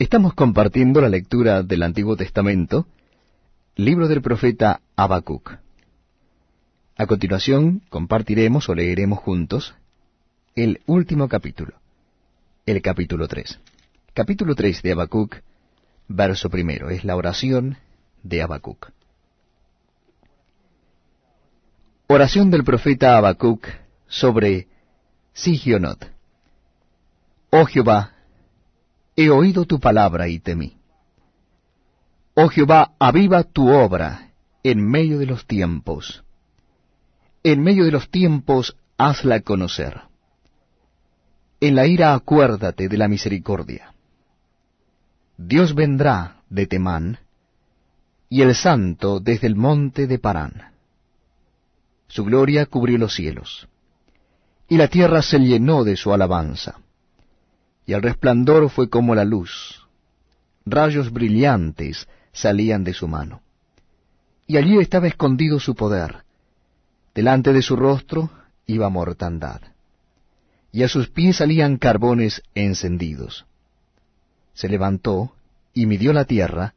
Estamos compartiendo la lectura del Antiguo Testamento, libro del profeta Habacuc. A continuación compartiremos o leeremos juntos el último capítulo, el capítulo 3. Capítulo 3 de Habacuc, verso primero, es la oración de Habacuc. Oración del profeta Habacuc sobre Sigionot. Oh Jehová, he oído tu palabra y temí. Oh Jehová, aviva tu obra en medio de los tiempos. En medio de los tiempos hazla conocer. En la ira acuérdate de la misericordia. Dios vendrá de Temán, y el santo desde el monte de Parán. Su gloria cubrió los cielos, y la tierra se llenó de su alabanza y el resplandor fue como la luz. Rayos brillantes salían de su mano. Y allí estaba escondido su poder. Delante de su rostro iba mortandad. Y a sus pies salían carbones encendidos. Se levantó y midió la tierra,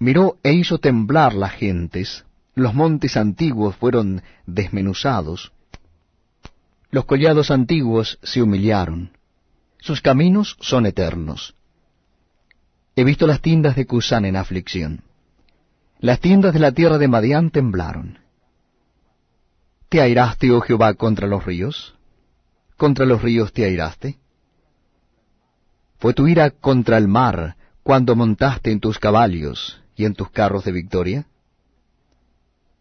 miró e hizo temblar las gentes, los montes antiguos fueron desmenuzados, los collados antiguos se humillaron, sus caminos son eternos. He visto las tiendas de Cusán en aflicción. Las tiendas de la tierra de Madián temblaron. ¿Te airaste, oh Jehová, contra los ríos? ¿Contra los ríos te airaste? ¿Fue tu ira contra el mar cuando montaste en tus caballos y en tus carros de victoria?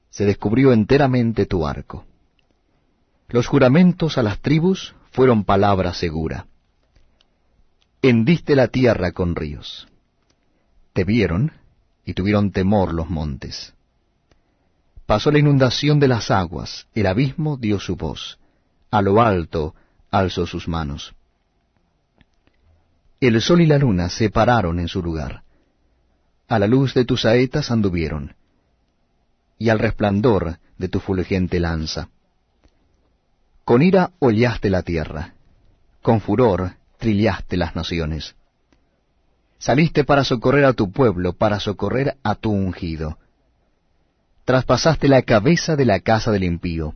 Se descubrió enteramente tu arco. Los juramentos a las tribus fueron palabra segura hendiste la tierra con ríos. Te vieron y tuvieron temor los montes. Pasó la inundación de las aguas, el abismo dio su voz, a lo alto alzó sus manos. El sol y la luna se pararon en su lugar. A la luz de tus saetas anduvieron, y al resplandor de tu fulgente lanza. Con ira hollaste la tierra, con furor trillaste las naciones. Saliste para socorrer a tu pueblo, para socorrer a tu ungido. Traspasaste la cabeza de la casa del impío,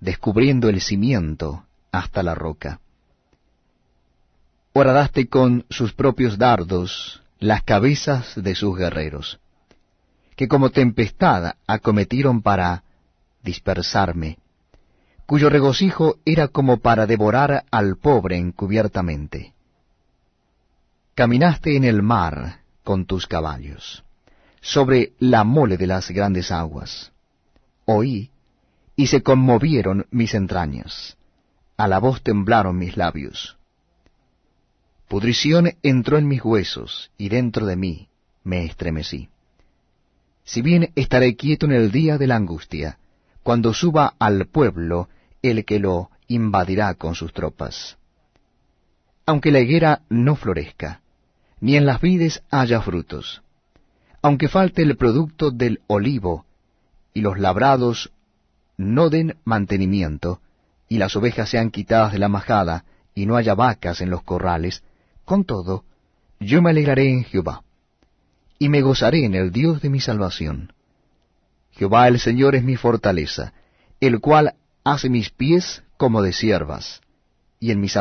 descubriendo el cimiento hasta la roca. Horadaste con sus propios dardos las cabezas de sus guerreros, que como tempestad acometieron para dispersarme cuyo regocijo era como para devorar al pobre encubiertamente. Caminaste en el mar con tus caballos, sobre la mole de las grandes aguas. Oí, y se conmovieron mis entrañas, a la voz temblaron mis labios. Pudrición entró en mis huesos, y dentro de mí me estremecí. Si bien estaré quieto en el día de la angustia, cuando suba al pueblo el que lo invadirá con sus tropas. Aunque la higuera no florezca, ni en las vides haya frutos, aunque falte el producto del olivo, y los labrados no den mantenimiento, y las ovejas sean quitadas de la majada, y no haya vacas en los corrales, con todo, yo me alegraré en Jehová, y me gozaré en el Dios de mi salvación. Jehová el Señor es mi fortaleza, el cual hace mis pies como de siervas, y en mis